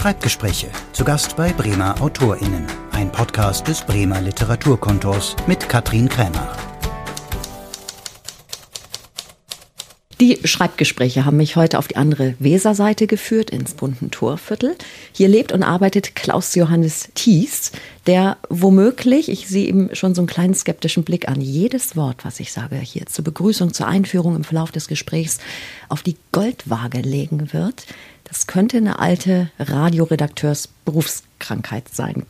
Schreibgespräche. Zu Gast bei Bremer AutorInnen. Ein Podcast des Bremer Literaturkontors mit Katrin Krämer. Die Schreibgespräche haben mich heute auf die andere Weserseite geführt, ins bunten Torviertel. Hier lebt und arbeitet Klaus Johannes Thies, der womöglich, ich sehe ihm schon so einen kleinen skeptischen Blick an, jedes Wort, was ich sage hier zur Begrüßung, zur Einführung im Verlauf des Gesprächs auf die Goldwaage legen wird. Das könnte eine alte Radioredakteursberufskrankheit sein.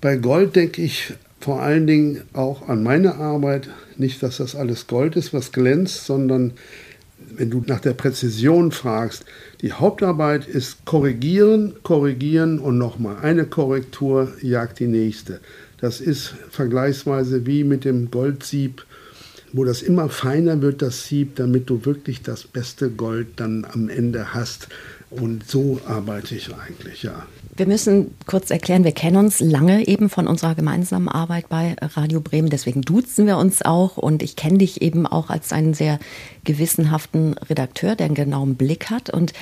Bei Gold denke ich vor allen Dingen auch an meine Arbeit. Nicht, dass das alles Gold ist, was glänzt, sondern wenn du nach der Präzision fragst, die Hauptarbeit ist korrigieren, korrigieren und nochmal eine Korrektur jagt die nächste. Das ist vergleichsweise wie mit dem Goldsieb, wo das immer feiner wird, das Sieb, damit du wirklich das beste Gold dann am Ende hast. Und so arbeite ich eigentlich, ja. Wir müssen kurz erklären, wir kennen uns lange eben von unserer gemeinsamen Arbeit bei Radio Bremen. Deswegen duzen wir uns auch. Und ich kenne dich eben auch als einen sehr gewissenhaften Redakteur, der einen genauen Blick hat. Und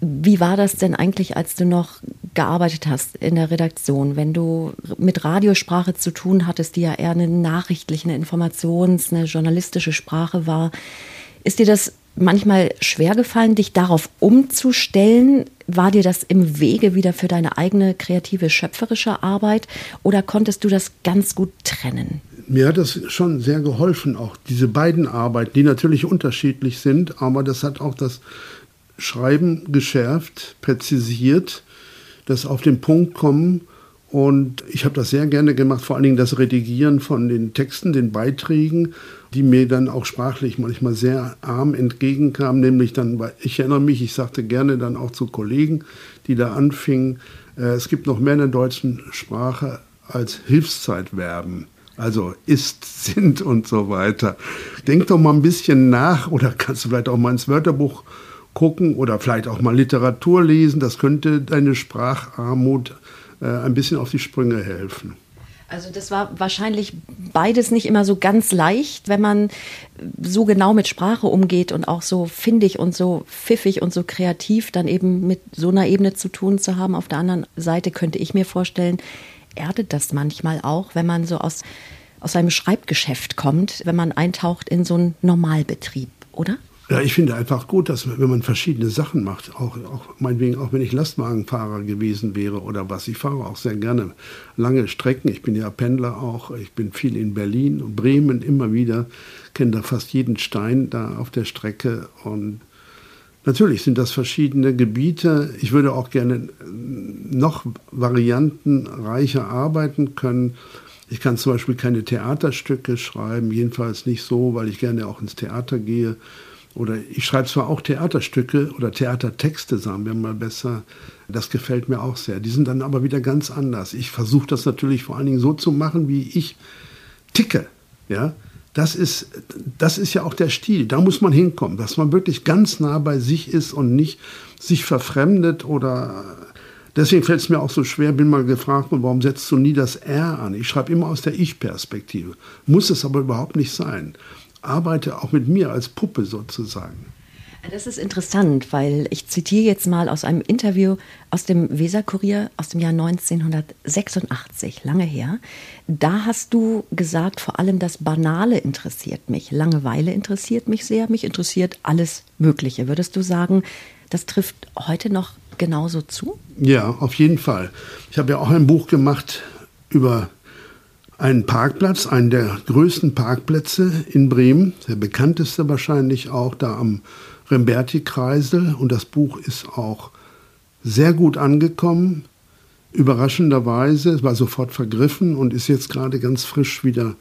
wie war das denn eigentlich, als du noch gearbeitet hast in der Redaktion, wenn du mit Radiosprache zu tun hattest, die ja eher eine nachrichtliche, eine Informations-, eine journalistische Sprache war? Ist dir das manchmal schwer gefallen, dich darauf umzustellen? War dir das im Wege wieder für deine eigene kreative, schöpferische Arbeit oder konntest du das ganz gut trennen? Mir hat das schon sehr geholfen, auch diese beiden Arbeiten, die natürlich unterschiedlich sind, aber das hat auch das Schreiben geschärft, präzisiert, das auf den Punkt kommen und ich habe das sehr gerne gemacht, vor allen Dingen das Redigieren von den Texten, den Beiträgen, die mir dann auch sprachlich manchmal sehr arm entgegenkamen. Nämlich dann, ich erinnere mich, ich sagte gerne dann auch zu Kollegen, die da anfingen, äh, es gibt noch mehr in der deutschen Sprache als Hilfszeitverben. Also ist, sind und so weiter. Denk doch mal ein bisschen nach oder kannst du vielleicht auch mal ins Wörterbuch gucken oder vielleicht auch mal Literatur lesen. Das könnte deine Spracharmut äh, ein bisschen auf die Sprünge helfen. Also das war wahrscheinlich beides nicht immer so ganz leicht, wenn man so genau mit Sprache umgeht und auch so findig und so pfiffig und so kreativ dann eben mit so einer Ebene zu tun zu haben. Auf der anderen Seite könnte ich mir vorstellen, erdet das manchmal auch, wenn man so aus, aus seinem Schreibgeschäft kommt, wenn man eintaucht in so einen Normalbetrieb, oder? Ja, ich finde einfach gut, dass wenn man verschiedene Sachen macht, auch, auch meinetwegen, auch wenn ich Lastwagenfahrer gewesen wäre oder was, ich fahre auch sehr gerne lange Strecken. Ich bin ja Pendler auch, ich bin viel in Berlin und Bremen immer wieder, kenne da fast jeden Stein da auf der Strecke und Natürlich sind das verschiedene Gebiete. Ich würde auch gerne noch variantenreicher arbeiten können. Ich kann zum Beispiel keine Theaterstücke schreiben, jedenfalls nicht so, weil ich gerne auch ins Theater gehe oder ich schreibe zwar auch Theaterstücke oder Theatertexte, sagen wir mal besser. Das gefällt mir auch sehr. Die sind dann aber wieder ganz anders. Ich versuche das natürlich vor allen Dingen so zu machen, wie ich ticke. Ja, das ist, das ist ja auch der Stil. Da muss man hinkommen, dass man wirklich ganz nah bei sich ist und nicht sich verfremdet oder. Deswegen fällt es mir auch so schwer, bin mal gefragt warum setzt du nie das R an? Ich schreibe immer aus der Ich-Perspektive. Muss es aber überhaupt nicht sein arbeite auch mit mir als Puppe sozusagen. Das ist interessant, weil ich zitiere jetzt mal aus einem Interview aus dem Weserkurier aus dem Jahr 1986, lange her. Da hast du gesagt, vor allem das Banale interessiert mich, Langeweile interessiert mich sehr, mich interessiert alles Mögliche. Würdest du sagen, das trifft heute noch genauso zu? Ja, auf jeden Fall. Ich habe ja auch ein Buch gemacht über einen Parkplatz, einen der größten Parkplätze in Bremen, der bekannteste wahrscheinlich auch da am Remberti-Kreisel. Und das Buch ist auch sehr gut angekommen. Überraschenderweise, es war sofort vergriffen und ist jetzt gerade ganz frisch wieder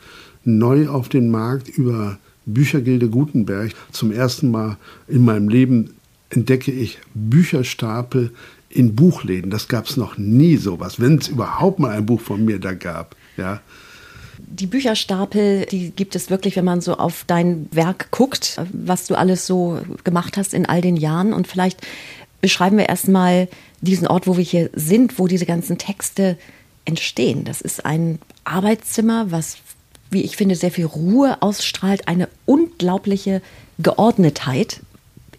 neu auf den Markt über Büchergilde Gutenberg. Zum ersten Mal in meinem Leben entdecke ich Bücherstapel in Buchläden. Das gab es noch nie sowas, wenn es überhaupt mal ein Buch von mir da gab. Ja, die Bücherstapel, die gibt es wirklich, wenn man so auf dein Werk guckt, was du alles so gemacht hast in all den Jahren. Und vielleicht beschreiben wir erstmal diesen Ort, wo wir hier sind, wo diese ganzen Texte entstehen. Das ist ein Arbeitszimmer, was, wie ich finde, sehr viel Ruhe ausstrahlt, eine unglaubliche Geordnetheit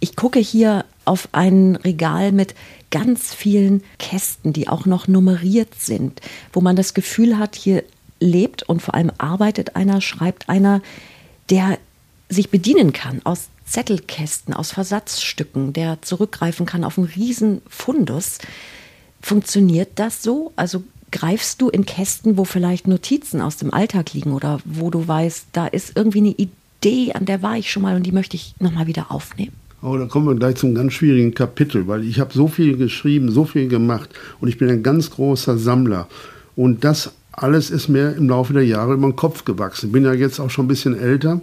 Ich gucke hier auf ein Regal mit ganz vielen Kästen, die auch noch nummeriert sind, wo man das Gefühl hat, hier lebt und vor allem arbeitet einer, schreibt einer, der sich bedienen kann aus Zettelkästen, aus Versatzstücken, der zurückgreifen kann auf einen riesen Fundus. Funktioniert das so? Also greifst du in Kästen, wo vielleicht Notizen aus dem Alltag liegen oder wo du weißt, da ist irgendwie eine Idee, an der war ich schon mal und die möchte ich nochmal wieder aufnehmen? Oh, da kommen wir gleich zum ganz schwierigen Kapitel, weil ich habe so viel geschrieben, so viel gemacht und ich bin ein ganz großer Sammler. Und das alles ist mir im Laufe der Jahre über den Kopf gewachsen. Ich bin ja jetzt auch schon ein bisschen älter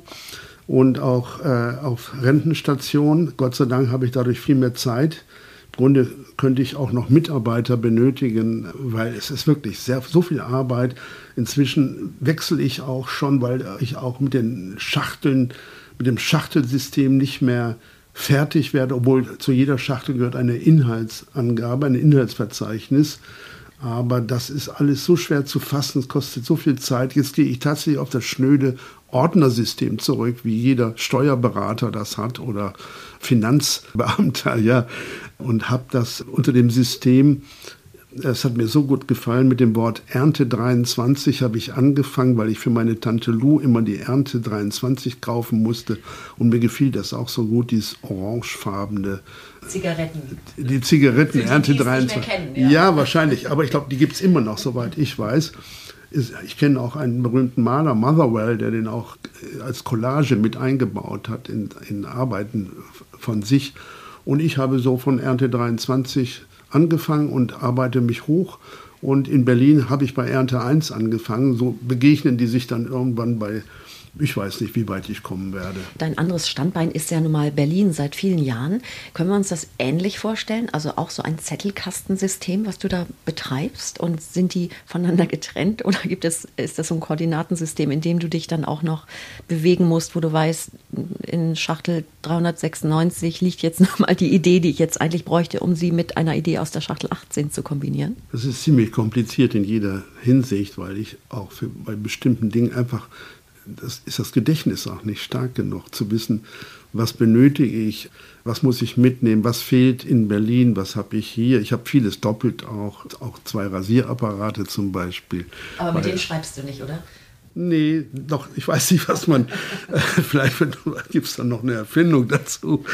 und auch äh, auf Rentenstation. Gott sei Dank habe ich dadurch viel mehr Zeit. Im Grunde könnte ich auch noch Mitarbeiter benötigen, weil es ist wirklich sehr, so viel Arbeit. Inzwischen wechsle ich auch schon, weil ich auch mit den Schachteln, mit dem Schachtelsystem nicht mehr fertig werde, obwohl zu jeder Schachtel gehört eine Inhaltsangabe, ein Inhaltsverzeichnis. Aber das ist alles so schwer zu fassen, es kostet so viel Zeit. Jetzt gehe ich tatsächlich auf das schnöde Ordnersystem zurück, wie jeder Steuerberater das hat oder Finanzbeamter, ja, und habe das unter dem System es hat mir so gut gefallen. Mit dem Wort Ernte 23 habe ich angefangen, weil ich für meine Tante Lou immer die Ernte 23 kaufen musste. Und mir gefiel das auch so gut, dieses orangefarbene. Zigaretten. Die Zigaretten, Ernte 23. Kennen, ja. ja. wahrscheinlich. Aber ich glaube, die gibt es immer noch, soweit ich weiß. Ich kenne auch einen berühmten Maler, Motherwell, der den auch als Collage mit eingebaut hat in, in Arbeiten von sich. Und ich habe so von Ernte 23 angefangen und arbeite mich hoch. Und in Berlin habe ich bei Ernte 1 angefangen. So begegnen die sich dann irgendwann bei ich weiß nicht, wie weit ich kommen werde. Dein anderes Standbein ist ja nun mal Berlin seit vielen Jahren. Können wir uns das ähnlich vorstellen? Also auch so ein Zettelkastensystem, was du da betreibst? Und sind die voneinander getrennt? Oder gibt es, ist das so ein Koordinatensystem, in dem du dich dann auch noch bewegen musst, wo du weißt, in Schachtel 396 liegt jetzt nochmal die Idee, die ich jetzt eigentlich bräuchte, um sie mit einer Idee aus der Schachtel 18 zu kombinieren? Das ist ziemlich kompliziert in jeder Hinsicht, weil ich auch für, bei bestimmten Dingen einfach das ist das Gedächtnis auch nicht stark genug zu wissen, was benötige ich, was muss ich mitnehmen, was fehlt in Berlin, was habe ich hier. Ich habe vieles doppelt auch, auch zwei Rasierapparate zum Beispiel. Aber mit denen schreibst du nicht, oder? Nee, doch, ich weiß nicht, was man. Äh, vielleicht gibt es dann noch eine Erfindung dazu.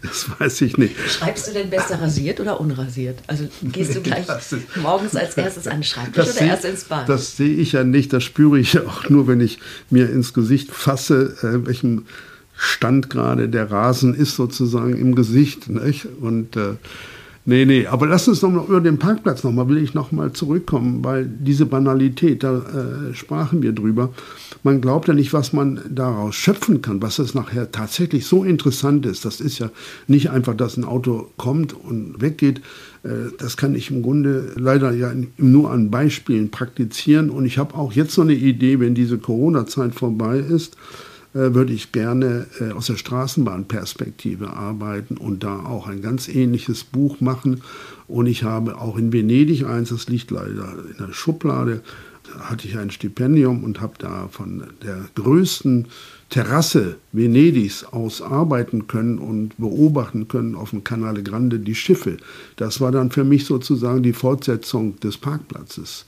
Das weiß ich nicht. Schreibst du denn besser rasiert oder unrasiert? Also gehst du gleich ist, morgens als erstes an den Schreibtisch oder erst ins Bad? Das sehe ich ja nicht. Das spüre ich ja auch nur, wenn ich mir ins Gesicht fasse, äh, welchem Stand gerade der Rasen ist, sozusagen im Gesicht. Nicht? Und. Äh, Nee, nee, aber lass uns noch mal über den Parkplatz nochmal, will ich nochmal zurückkommen, weil diese Banalität, da äh, sprachen wir drüber. Man glaubt ja nicht, was man daraus schöpfen kann, was es nachher tatsächlich so interessant ist. Das ist ja nicht einfach, dass ein Auto kommt und weggeht. Äh, das kann ich im Grunde leider ja nur an Beispielen praktizieren. Und ich habe auch jetzt so eine Idee, wenn diese Corona-Zeit vorbei ist, würde ich gerne äh, aus der Straßenbahnperspektive arbeiten und da auch ein ganz ähnliches Buch machen. Und ich habe auch in Venedig eins, das liegt leider in der Schublade, da hatte ich ein Stipendium und habe da von der größten Terrasse Venedigs aus arbeiten können und beobachten können auf dem Canale Grande die Schiffe. Das war dann für mich sozusagen die Fortsetzung des Parkplatzes,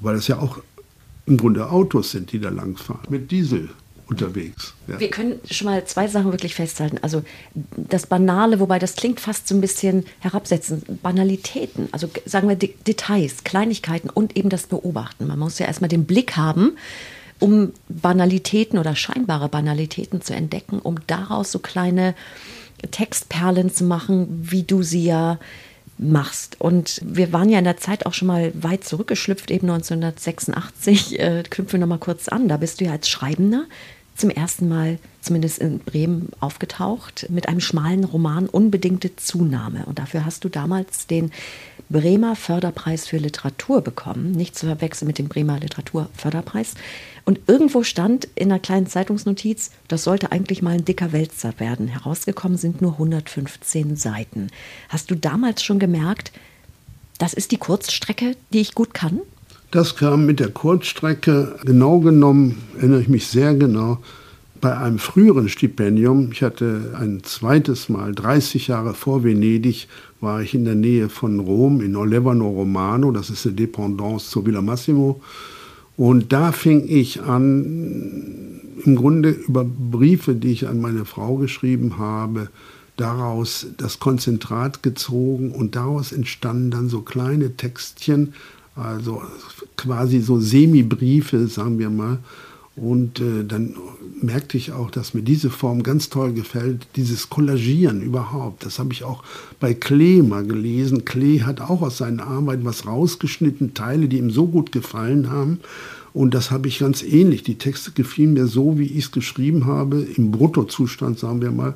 weil es ja auch im Grunde Autos sind, die da langfahren mit Diesel unterwegs. Ja. Wir können schon mal zwei Sachen wirklich festhalten. Also das Banale, wobei das klingt fast so ein bisschen herabsetzend, Banalitäten, also sagen wir Details, Kleinigkeiten und eben das Beobachten. Man muss ja erstmal den Blick haben, um Banalitäten oder scheinbare Banalitäten zu entdecken, um daraus so kleine Textperlen zu machen, wie du sie ja machst. Und wir waren ja in der Zeit auch schon mal weit zurückgeschlüpft, eben 1986. Äh, knüpfen wir nochmal kurz an. Da bist du ja als Schreibender zum ersten Mal, zumindest in Bremen, aufgetaucht mit einem schmalen Roman Unbedingte Zunahme. Und dafür hast du damals den Bremer Förderpreis für Literatur bekommen, nicht zu verwechseln mit dem Bremer Literaturförderpreis. Und irgendwo stand in einer kleinen Zeitungsnotiz, das sollte eigentlich mal ein dicker Wälzer werden. Herausgekommen sind nur 115 Seiten. Hast du damals schon gemerkt, das ist die Kurzstrecke, die ich gut kann? Das kam mit der Kurzstrecke, genau genommen, erinnere ich mich sehr genau, bei einem früheren Stipendium, ich hatte ein zweites Mal, 30 Jahre vor Venedig, war ich in der Nähe von Rom, in Olevano Romano, das ist eine Dependance zur Villa Massimo. Und da fing ich an, im Grunde über Briefe, die ich an meine Frau geschrieben habe, daraus das Konzentrat gezogen und daraus entstanden dann so kleine Textchen, also quasi so Semi-Briefe, sagen wir mal. Und äh, dann merkte ich auch, dass mir diese Form ganz toll gefällt, dieses Kollagieren überhaupt. Das habe ich auch bei Klee mal gelesen. Klee hat auch aus seinen Arbeiten was rausgeschnitten, Teile, die ihm so gut gefallen haben. Und das habe ich ganz ähnlich. Die Texte gefielen mir so, wie ich es geschrieben habe, im Bruttozustand, sagen wir mal,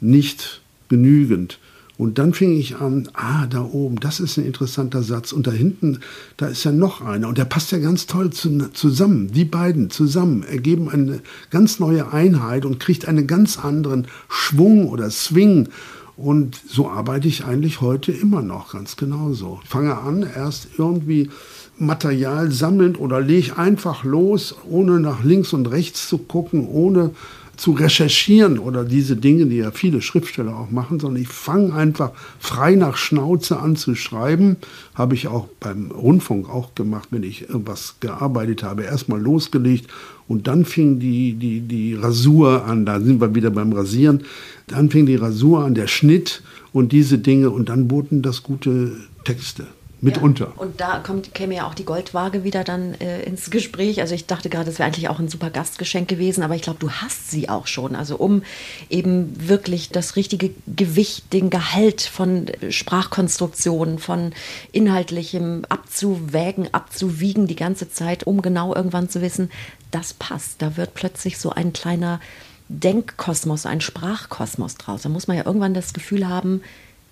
nicht genügend. Und dann fing ich an, ah, da oben, das ist ein interessanter Satz. Und da hinten, da ist ja noch einer. Und der passt ja ganz toll zu, zusammen. Die beiden zusammen ergeben eine ganz neue Einheit und kriegt einen ganz anderen Schwung oder Swing. Und so arbeite ich eigentlich heute immer noch ganz genauso. Ich fange an, erst irgendwie Material sammelnd oder lege einfach los, ohne nach links und rechts zu gucken, ohne zu recherchieren oder diese Dinge, die ja viele Schriftsteller auch machen, sondern ich fange einfach frei nach Schnauze an zu schreiben. Habe ich auch beim Rundfunk auch gemacht, wenn ich irgendwas gearbeitet habe. Erstmal losgelegt und dann fing die, die, die Rasur an. Da sind wir wieder beim Rasieren. Dann fing die Rasur an, der Schnitt und diese Dinge und dann wurden das gute Texte mitunter. Ja, und da kommt, käme ja auch die Goldwaage wieder dann äh, ins Gespräch. Also ich dachte gerade, es wäre eigentlich auch ein super Gastgeschenk gewesen, aber ich glaube, du hast sie auch schon. Also um eben wirklich das richtige Gewicht, den Gehalt von Sprachkonstruktionen, von Inhaltlichem abzuwägen, abzuwiegen die ganze Zeit, um genau irgendwann zu wissen, das passt. Da wird plötzlich so ein kleiner Denkkosmos, ein Sprachkosmos draus. Da muss man ja irgendwann das Gefühl haben,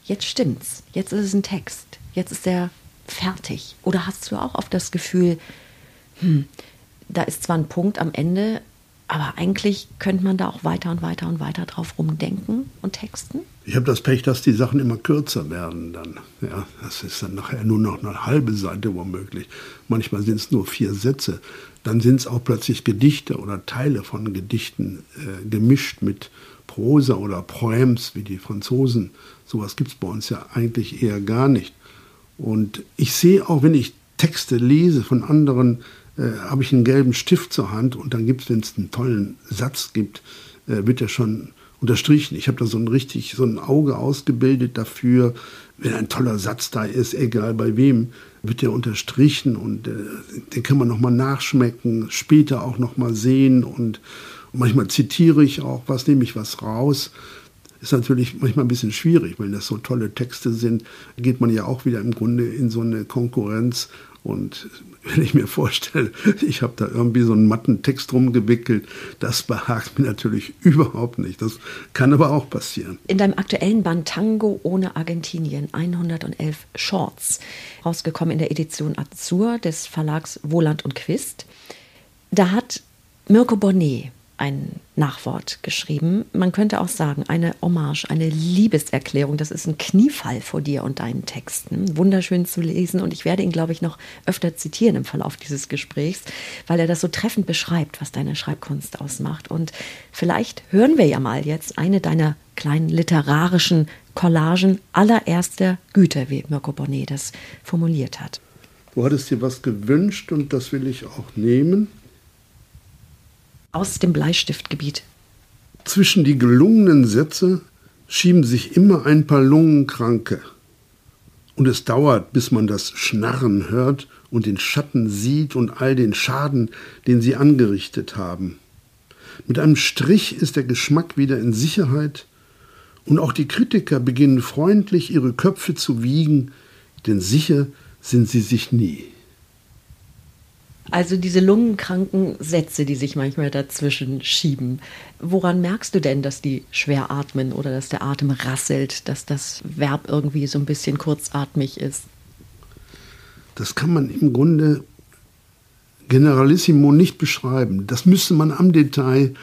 jetzt stimmt's, jetzt ist es ein Text, jetzt ist er fertig? Oder hast du auch oft das Gefühl, hm, da ist zwar ein Punkt am Ende, aber eigentlich könnte man da auch weiter und weiter und weiter drauf rumdenken und texten? Ich habe das Pech, dass die Sachen immer kürzer werden dann. Ja, das ist dann nachher nur noch eine halbe Seite womöglich. Manchmal sind es nur vier Sätze. Dann sind es auch plötzlich Gedichte oder Teile von Gedichten äh, gemischt mit Prosa oder Poems, wie die Franzosen. Sowas gibt es bei uns ja eigentlich eher gar nicht. Und ich sehe auch, wenn ich Texte lese von anderen, äh, habe ich einen gelben Stift zur Hand und dann gibt es, wenn es einen tollen Satz gibt, äh, wird er schon unterstrichen. Ich habe da so ein richtig, so ein Auge ausgebildet dafür, wenn ein toller Satz da ist, egal bei wem, wird der unterstrichen und äh, den kann man nochmal nachschmecken, später auch nochmal sehen. Und manchmal zitiere ich auch was, nehme ich was raus ist natürlich manchmal ein bisschen schwierig, wenn das so tolle Texte sind, geht man ja auch wieder im Grunde in so eine Konkurrenz. Und wenn ich mir vorstelle, ich habe da irgendwie so einen matten Text rumgewickelt, das behagt mir natürlich überhaupt nicht. Das kann aber auch passieren. In deinem aktuellen Band Tango ohne Argentinien, 111 Shorts, rausgekommen in der Edition Azur des Verlags Wohland und Quist, da hat Mirko Bonnet ein Nachwort geschrieben. Man könnte auch sagen, eine Hommage, eine Liebeserklärung. Das ist ein Kniefall vor dir und deinen Texten. Wunderschön zu lesen und ich werde ihn, glaube ich, noch öfter zitieren im Verlauf dieses Gesprächs, weil er das so treffend beschreibt, was deine Schreibkunst ausmacht. Und vielleicht hören wir ja mal jetzt eine deiner kleinen literarischen Collagen allererster Güte, wie Mirko Bonnet das formuliert hat. Du hattest dir was gewünscht und das will ich auch nehmen aus dem Bleistiftgebiet. Zwischen die gelungenen Sätze schieben sich immer ein paar Lungenkranke. Und es dauert, bis man das Schnarren hört und den Schatten sieht und all den Schaden, den sie angerichtet haben. Mit einem Strich ist der Geschmack wieder in Sicherheit und auch die Kritiker beginnen freundlich ihre Köpfe zu wiegen, denn sicher sind sie sich nie. Also diese lungenkranken Sätze, die sich manchmal dazwischen schieben. Woran merkst du denn, dass die schwer atmen oder dass der Atem rasselt, dass das Verb irgendwie so ein bisschen kurzatmig ist? Das kann man im Grunde generalissimo nicht beschreiben. Das müsste man am Detail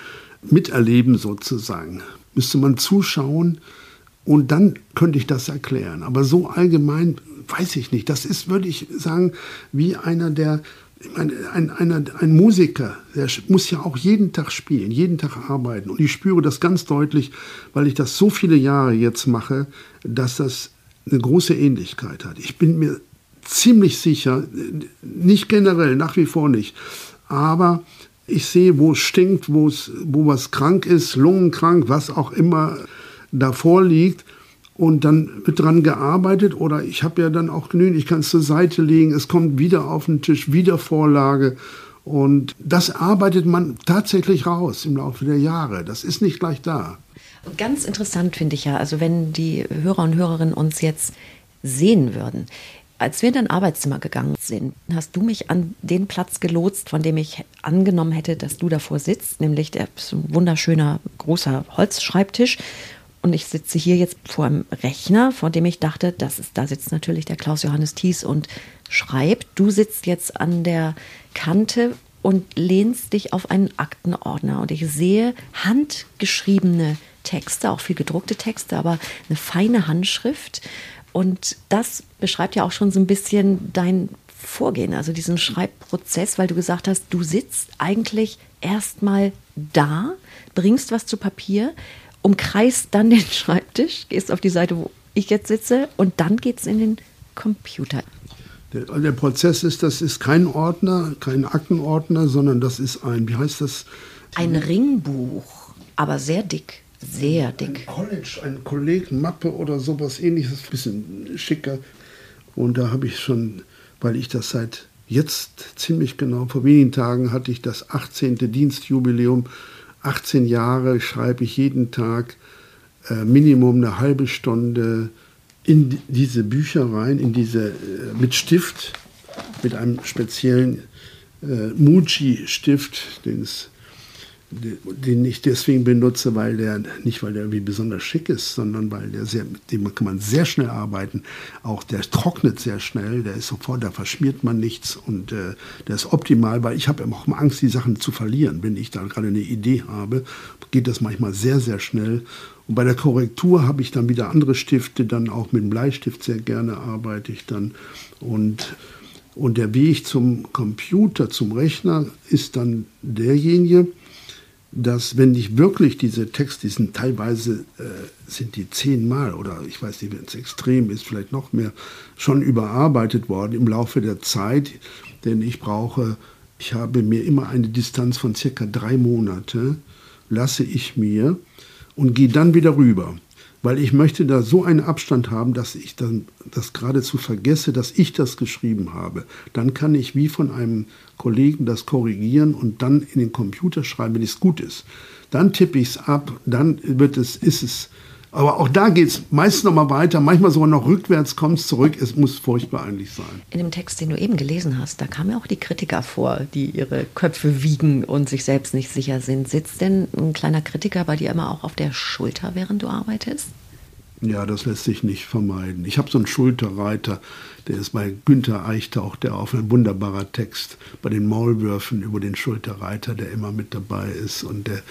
miterleben sozusagen. Müsste man zuschauen und dann könnte ich das erklären. Aber so allgemein weiß ich nicht. Das ist, würde ich sagen, wie einer, der ich meine, ein, ein, ein Musiker, der muss ja auch jeden Tag spielen, jeden Tag arbeiten. Und ich spüre das ganz deutlich, weil ich das so viele Jahre jetzt mache, dass das eine große Ähnlichkeit hat. Ich bin mir ziemlich sicher, nicht generell, nach wie vor nicht, aber ich sehe, wo es stinkt, wo was krank ist, lungenkrank, was auch immer davor liegt. Und dann wird dran gearbeitet oder ich habe ja dann auch genügend, ich kann es zur Seite legen, es kommt wieder auf den Tisch, wieder Vorlage. Und das arbeitet man tatsächlich raus im Laufe der Jahre. Das ist nicht gleich da. Ganz interessant finde ich ja, also wenn die Hörer und Hörerinnen uns jetzt sehen würden. Als wir in dein Arbeitszimmer gegangen sind, hast du mich an den Platz gelotst, von dem ich angenommen hätte, dass du davor sitzt, nämlich der wunderschöner großer Holzschreibtisch. Und ich sitze hier jetzt vor einem Rechner, vor dem ich dachte, das ist, da sitzt natürlich der Klaus Johannes Thies und schreibt. Du sitzt jetzt an der Kante und lehnst dich auf einen Aktenordner. Und ich sehe handgeschriebene Texte, auch viel gedruckte Texte, aber eine feine Handschrift. Und das beschreibt ja auch schon so ein bisschen dein Vorgehen, also diesen Schreibprozess, weil du gesagt hast, du sitzt eigentlich erstmal da, bringst was zu Papier, umkreist dann den Schreibtisch, gehst auf die Seite, wo ich jetzt sitze und dann geht es in den Computer. Der, der, Prozess ist, das ist kein Ordner, kein Aktenordner, sondern das ist ein, wie heißt das? Ein Ringbuch, aber sehr dick. Sehr dick. Ein College, ein Kollegenmappe oder sowas ähnliches, ein bisschen schicker. Und da habe ich schon, weil ich das seit jetzt ziemlich genau, vor wenigen Tagen hatte ich das 18. Dienstjubiläum. 18 Jahre schreibe ich jeden Tag äh, Minimum eine halbe Stunde in diese Bücher rein, in diese, äh, mit Stift, mit einem speziellen äh, Muji-Stift, den es den ich deswegen benutze, weil der nicht weil der irgendwie besonders schick ist, sondern weil der sehr, mit dem kann man sehr schnell arbeiten. Auch der trocknet sehr schnell, der ist sofort, da verschmiert man nichts und äh, der ist optimal, weil ich habe auch immer Angst, die Sachen zu verlieren. Wenn ich da gerade eine Idee habe, geht das manchmal sehr, sehr schnell. Und bei der Korrektur habe ich dann wieder andere Stifte, dann auch mit dem Bleistift sehr gerne arbeite ich dann und und der Weg zum Computer, zum Rechner ist dann derjenige, dass wenn ich wirklich diese Texte, die sind teilweise, äh, sind die zehnmal oder ich weiß nicht, wenn es extrem ist, vielleicht noch mehr, schon überarbeitet worden im Laufe der Zeit, denn ich brauche, ich habe mir immer eine Distanz von circa drei Monate, lasse ich mir und gehe dann wieder rüber weil ich möchte da so einen Abstand haben, dass ich dann das geradezu vergesse, dass ich das geschrieben habe. Dann kann ich wie von einem Kollegen das korrigieren und dann in den Computer schreiben, wenn es gut ist. Dann tippe ich es ab, dann wird es, ist es. Aber auch da geht es meist noch mal weiter, manchmal sogar noch rückwärts, kommt es zurück. Es muss furchtbar eigentlich sein. In dem Text, den du eben gelesen hast, da kamen ja auch die Kritiker vor, die ihre Köpfe wiegen und sich selbst nicht sicher sind. Sitzt denn ein kleiner Kritiker bei dir immer auch auf der Schulter, während du arbeitest? Ja, das lässt sich nicht vermeiden. Ich habe so einen Schulterreiter, der ist bei Günther Eichtauch, der auf ein wunderbarer Text bei den Maulwürfen über den Schulterreiter, der immer mit dabei ist. Und der,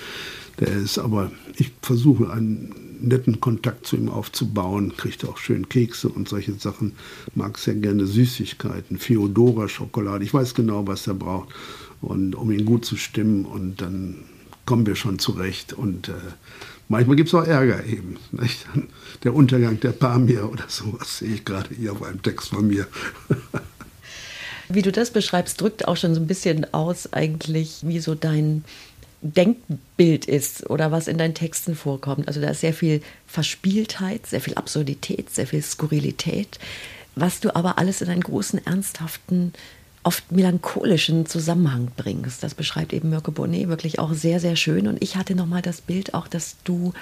der ist aber, ich versuche einen netten Kontakt zu ihm aufzubauen, kriegt auch schön Kekse und solche Sachen, mag sehr gerne Süßigkeiten, Feodora Schokolade, ich weiß genau, was er braucht, und um ihn gut zu stimmen und dann kommen wir schon zurecht und äh, Manchmal gibt es auch Ärger eben. Nicht? Der Untergang der Pamir oder sowas sehe ich gerade hier auf einem Text von mir. Wie du das beschreibst, drückt auch schon so ein bisschen aus, eigentlich, wie so dein Denkbild ist oder was in deinen Texten vorkommt. Also da ist sehr viel Verspieltheit, sehr viel Absurdität, sehr viel Skurrilität, was du aber alles in einen großen, ernsthaften oft melancholischen Zusammenhang bringst. Das beschreibt eben Mirko Bonnet wirklich auch sehr, sehr schön. Und ich hatte nochmal das Bild auch, dass du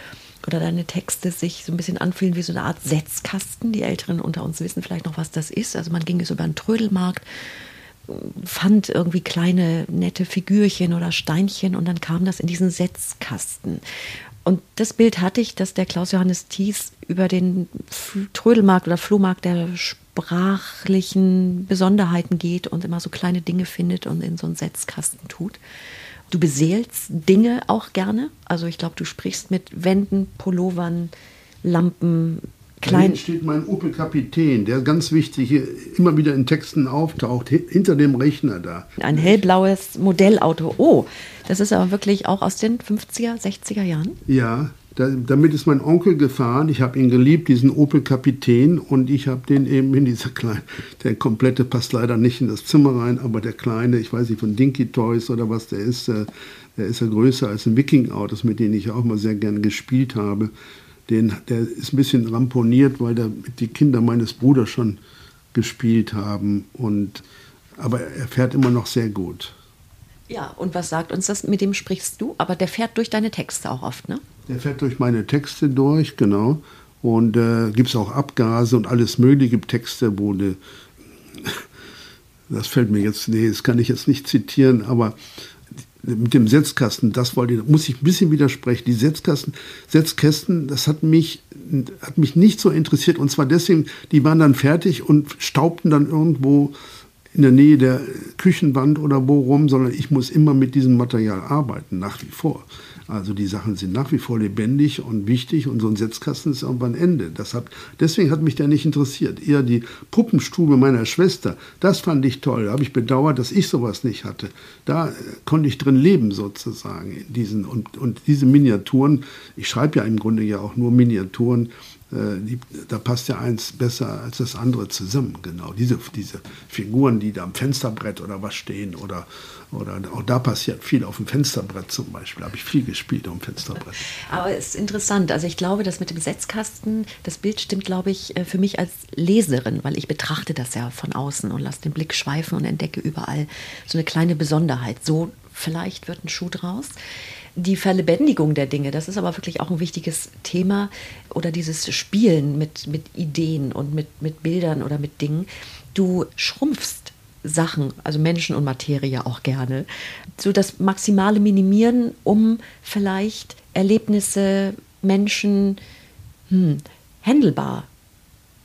oder deine Texte sich so ein bisschen anfühlen wie so eine Art Setzkasten. Die Älteren unter uns wissen vielleicht noch, was das ist. Also man ging es über einen Trödelmarkt, fand irgendwie kleine nette Figürchen oder Steinchen und dann kam das in diesen Setzkasten. Und das Bild hatte ich, dass der Klaus Johannes Thies über den Trödelmarkt oder Flohmarkt der sprachlichen Besonderheiten geht und immer so kleine Dinge findet und in so einen Setzkasten tut. Du beseelst Dinge auch gerne. Also ich glaube, du sprichst mit Wänden, Pullovern, Lampen, klein. Hier steht mein Opel Kapitän, der ganz wichtig hier immer wieder in Texten auftaucht, hinter dem Rechner da. Ein hellblaues Modellauto. Oh, das ist aber wirklich auch aus den 50er, 60er Jahren? Ja, da, damit ist mein Onkel gefahren. Ich habe ihn geliebt, diesen Opel Kapitän. Und ich habe den eben in dieser kleinen, der komplette passt leider nicht in das Zimmer rein, aber der kleine, ich weiß nicht, von Dinky Toys oder was der ist, äh, der ist ja größer als ein Viking-Autos, mit denen ich auch mal sehr gerne gespielt habe. Den, der ist ein bisschen ramponiert, weil da die Kinder meines Bruders schon gespielt haben. Und, aber er fährt immer noch sehr gut. Ja, und was sagt uns das? Mit dem sprichst du, aber der fährt durch deine Texte auch oft, ne? Der fährt durch meine Texte durch, genau. Und äh, gibt es auch Abgase und alles mögliche Texte, wo ne, das fällt mir jetzt, nee, das kann ich jetzt nicht zitieren, aber mit dem Setzkasten, das wollte ich, muss ich ein bisschen widersprechen. Die Setzkasten, Setzkästen, das hat mich, hat mich nicht so interessiert. Und zwar deswegen, die waren dann fertig und staubten dann irgendwo in der Nähe der Küchenwand oder wo rum, sondern ich muss immer mit diesem Material arbeiten, nach wie vor. Also die Sachen sind nach wie vor lebendig und wichtig und so ein Setzkasten ist irgendwann Ende. Das hat, deswegen hat mich der nicht interessiert. Eher die Puppenstube meiner Schwester, das fand ich toll. Da habe ich bedauert, dass ich sowas nicht hatte. Da äh, konnte ich drin leben sozusagen. Diesen, und, und diese Miniaturen, ich schreibe ja im Grunde ja auch nur Miniaturen, die, da passt ja eins besser als das andere zusammen. Genau, diese, diese Figuren, die da am Fensterbrett oder was stehen oder, oder auch da passiert viel auf dem Fensterbrett zum Beispiel. Da habe ich viel gespielt auf dem Fensterbrett. Aber es ist interessant. Also ich glaube, dass mit dem Setzkasten, das Bild stimmt, glaube ich, äh, für mich als Leserin, weil ich betrachte das ja von außen und lasse den Blick schweifen und entdecke überall so eine kleine Besonderheit. So vielleicht wird ein Schuh draus die Verlebendigung der Dinge, das ist aber wirklich auch ein wichtiges Thema. Oder dieses Spielen mit, mit Ideen und mit, mit Bildern oder mit Dingen. Du schrumpfst Sachen, also Menschen und Materie auch gerne. So das maximale Minimieren, um vielleicht Erlebnisse, Menschen hm, handelbar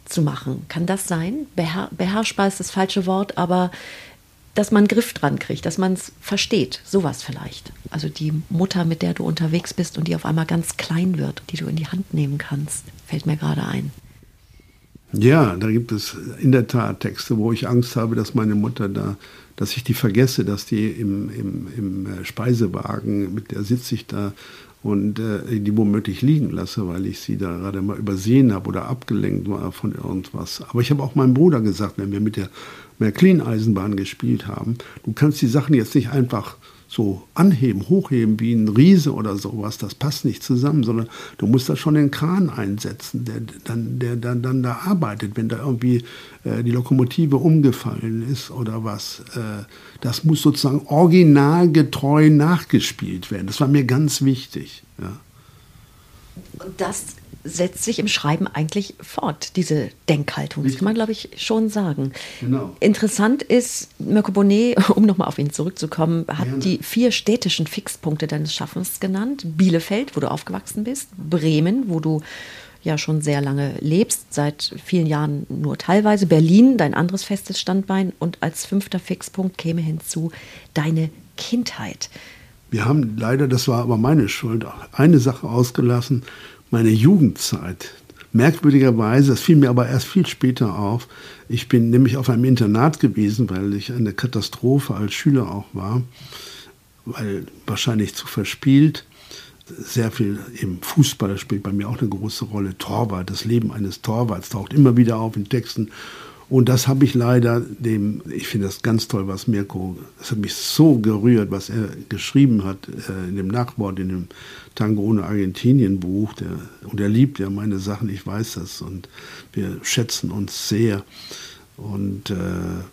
zu machen. Kann das sein? Beher beherrschbar ist das falsche Wort, aber dass man Griff dran kriegt, dass man es versteht. Sowas vielleicht. Also die Mutter, mit der du unterwegs bist und die auf einmal ganz klein wird, die du in die Hand nehmen kannst, fällt mir gerade ein. Ja, da gibt es in der Tat Texte, wo ich Angst habe, dass meine Mutter da, dass ich die vergesse, dass die im, im, im äh, Speisewagen, mit der sitze ich da und äh, die womöglich liegen lasse, weil ich sie da gerade mal übersehen habe oder abgelenkt war von irgendwas. Aber ich habe auch meinem Bruder gesagt, wenn wir mit der Märklin-Eisenbahn gespielt haben, du kannst die Sachen jetzt nicht einfach so anheben, hochheben wie ein Riese oder sowas, das passt nicht zusammen, sondern du musst da schon den Kran einsetzen, der dann, der dann, dann da arbeitet, wenn da irgendwie äh, die Lokomotive umgefallen ist oder was. Äh, das muss sozusagen originalgetreu nachgespielt werden. Das war mir ganz wichtig. Ja. Und das setzt sich im Schreiben eigentlich fort, diese Denkhaltung. Das kann man, glaube ich, schon sagen. Genau. Interessant ist, Mirko Bonnet, um nochmal auf ihn zurückzukommen, hat Gerne. die vier städtischen Fixpunkte deines Schaffens genannt. Bielefeld, wo du aufgewachsen bist, Bremen, wo du ja schon sehr lange lebst, seit vielen Jahren nur teilweise, Berlin, dein anderes festes Standbein und als fünfter Fixpunkt käme hinzu deine Kindheit. Wir haben leider, das war aber meine Schuld, eine Sache ausgelassen, meine Jugendzeit. Merkwürdigerweise, das fiel mir aber erst viel später auf. Ich bin nämlich auf einem Internat gewesen, weil ich eine Katastrophe als Schüler auch war, weil wahrscheinlich zu verspielt. Sehr viel im Fußball spielt bei mir auch eine große Rolle. Torwart, das Leben eines Torwarts taucht immer wieder auf in Texten. Und das habe ich leider dem, ich finde das ganz toll, was Mirko, das hat mich so gerührt, was er geschrieben hat äh, in dem Nachwort, in dem Tango ohne Argentinien Buch. Der, und er liebt ja meine Sachen, ich weiß das. Und wir schätzen uns sehr. Und äh,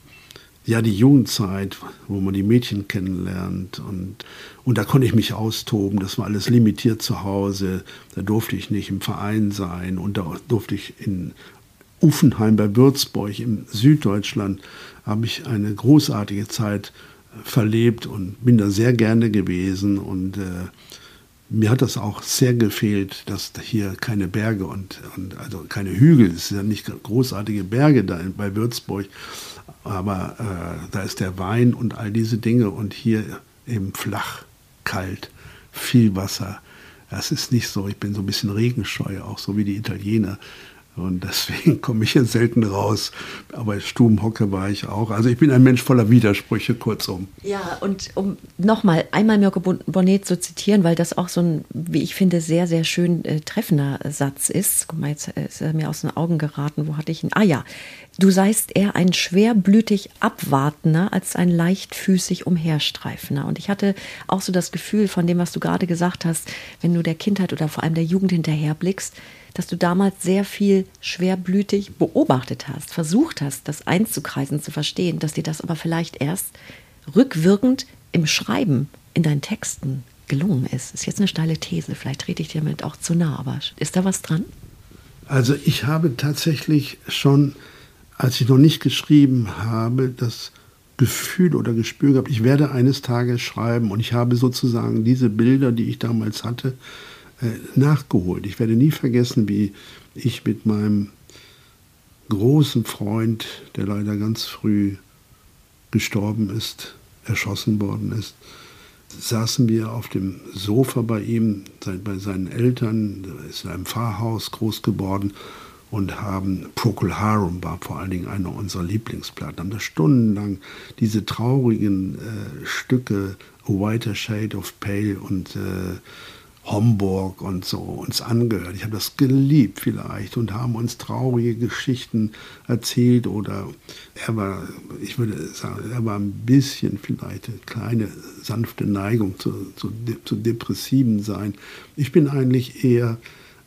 ja, die Jugendzeit, wo man die Mädchen kennenlernt. Und, und da konnte ich mich austoben. Das war alles limitiert zu Hause. Da durfte ich nicht im Verein sein. Und da durfte ich in Uffenheim bei Würzburg im Süddeutschland habe ich eine großartige Zeit verlebt und bin da sehr gerne gewesen und äh, mir hat das auch sehr gefehlt, dass hier keine Berge und, und also keine Hügel, es sind ja nicht großartige Berge da bei Würzburg, aber äh, da ist der Wein und all diese Dinge und hier eben flach, kalt, viel Wasser. Das ist nicht so, ich bin so ein bisschen regenscheu, auch so wie die Italiener. Und deswegen komme ich hier selten raus. Aber Stubenhocke war ich auch. Also ich bin ein Mensch voller Widersprüche, kurzum. Ja, und um nochmal einmal Mirko Bonnet zu zitieren, weil das auch so ein, wie ich finde, sehr, sehr schön äh, treffender Satz ist. Guck mal, jetzt äh, ist er mir aus den Augen geraten. Wo hatte ich ihn? Ah ja, du seist eher ein schwerblütig Abwartender als ein leichtfüßig Umherstreifender. Und ich hatte auch so das Gefühl von dem, was du gerade gesagt hast, wenn du der Kindheit oder vor allem der Jugend hinterherblickst, dass du damals sehr viel schwerblütig beobachtet hast, versucht hast, das einzukreisen, zu verstehen, dass dir das aber vielleicht erst rückwirkend im Schreiben, in deinen Texten gelungen ist. Ist jetzt eine steile These, vielleicht trete ich dir damit auch zu nah, aber ist da was dran? Also ich habe tatsächlich schon, als ich noch nicht geschrieben habe, das Gefühl oder Gespür gehabt, ich werde eines Tages schreiben und ich habe sozusagen diese Bilder, die ich damals hatte, äh, nachgeholt. Ich werde nie vergessen, wie ich mit meinem großen Freund, der leider ganz früh gestorben ist, erschossen worden ist, saßen wir auf dem Sofa bei ihm, bei seinen Eltern, er ist in einem Pfarrhaus groß geworden und haben Procol Harum war vor allen Dingen einer unserer Lieblingsplatten, haben da stundenlang diese traurigen äh, Stücke A Whiter Shade of Pale und äh, Homburg und so uns angehört. Ich habe das geliebt vielleicht und haben uns traurige Geschichten erzählt oder er war, ich würde sagen, er war ein bisschen vielleicht eine kleine sanfte Neigung zu, zu, zu depressiven sein. Ich bin eigentlich eher,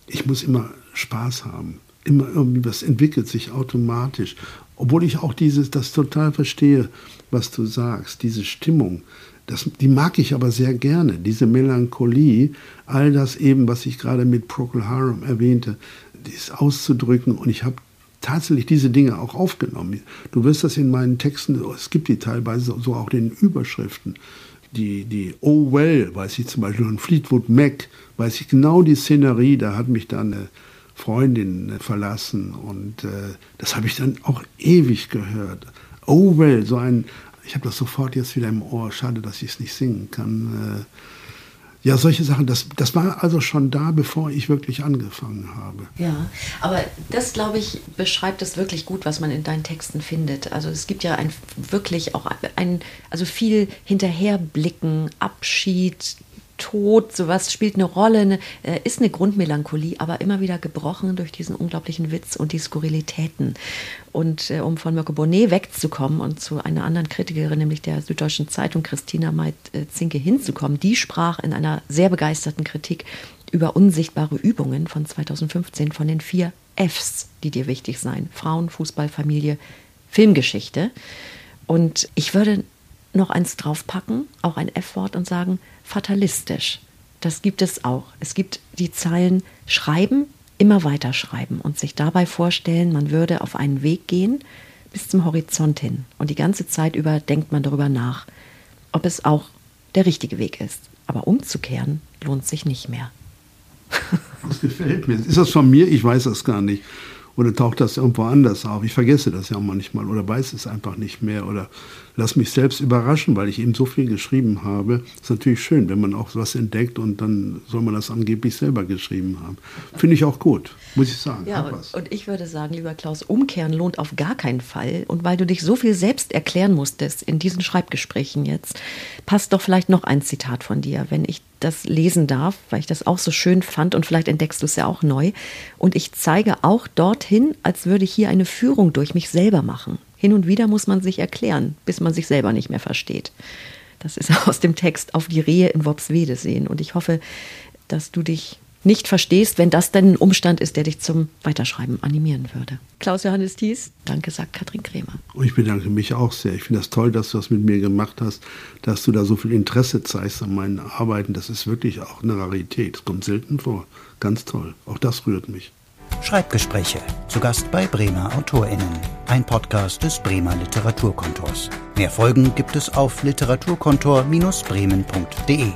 ich muss immer Spaß haben. Immer irgendwie was entwickelt sich automatisch. Obwohl ich auch dieses, das total verstehe, was du sagst, diese Stimmung das, die mag ich aber sehr gerne, diese Melancholie, all das eben, was ich gerade mit Procol Harum erwähnte, dies auszudrücken. Und ich habe tatsächlich diese Dinge auch aufgenommen. Du wirst das in meinen Texten, es gibt die teilweise so auch in den Überschriften. Die, die Oh Well, weiß ich zum Beispiel, und Fleetwood Mac, weiß ich genau die Szenerie, da hat mich dann eine Freundin verlassen und äh, das habe ich dann auch ewig gehört. Oh Well, so ein, ich habe das sofort jetzt wieder im Ohr. Schade, dass ich es nicht singen kann. Äh, ja, solche Sachen, das, das war also schon da, bevor ich wirklich angefangen habe. Ja, aber das, glaube ich, beschreibt es wirklich gut, was man in deinen Texten findet. Also es gibt ja ein, wirklich auch ein, also viel Hinterherblicken, Abschied, Tod, sowas spielt eine Rolle, äh, ist eine Grundmelancholie, aber immer wieder gebrochen durch diesen unglaublichen Witz und die Skurrilitäten. Und äh, um von Mirko Bonnet wegzukommen und zu einer anderen Kritikerin, nämlich der Süddeutschen Zeitung, Christina Meid-Zinke, hinzukommen, die sprach in einer sehr begeisterten Kritik über unsichtbare Übungen von 2015 von den vier Fs, die dir wichtig seien. Frauen, Fußball, Familie, Filmgeschichte. Und ich würde noch eins draufpacken, auch ein F-Wort und sagen, fatalistisch. Das gibt es auch. Es gibt die Zeilen schreiben, immer weiter schreiben und sich dabei vorstellen, man würde auf einen Weg gehen bis zum Horizont hin. Und die ganze Zeit über denkt man darüber nach, ob es auch der richtige Weg ist. Aber umzukehren lohnt sich nicht mehr. Das gefällt mir. Ist das von mir? Ich weiß das gar nicht. Oder taucht das irgendwo anders auf? Ich vergesse das ja manchmal oder weiß es einfach nicht mehr oder lass mich selbst überraschen, weil ich eben so viel geschrieben habe. Ist natürlich schön, wenn man auch was entdeckt und dann soll man das angeblich selber geschrieben haben. Finde ich auch gut, muss ich sagen. Ja, und, und, ich würde sagen, lieber Klaus, umkehren lohnt auf gar keinen Fall. Und weil du dich so viel selbst erklären musstest in diesen Schreibgesprächen jetzt, passt doch vielleicht noch ein Zitat von dir, wenn ich das lesen darf, weil ich das auch so schön fand und vielleicht entdeckst du es ja auch neu. Und ich zeige auch dorthin, als würde ich hier eine Führung durch mich selber machen. Hin und wieder muss man sich erklären, bis man sich selber nicht mehr versteht. Das ist aus dem Text auf die Rehe in Wobswede sehen. Und ich hoffe, dass du dich nicht verstehst, wenn das denn ein Umstand ist, der dich zum Weiterschreiben animieren würde. Klaus Johannes Thies, danke, sagt Katrin Kremer. Und ich bedanke mich auch sehr. Ich finde das toll, dass du das mit mir gemacht hast, dass du da so viel Interesse zeigst an meinen Arbeiten. Das ist wirklich auch eine Rarität. Das kommt selten vor. Ganz toll. Auch das rührt mich. Schreibgespräche. Zu Gast bei Bremer AutorInnen. Ein Podcast des Bremer Literaturkontors. Mehr Folgen gibt es auf literaturkontor-bremen.de.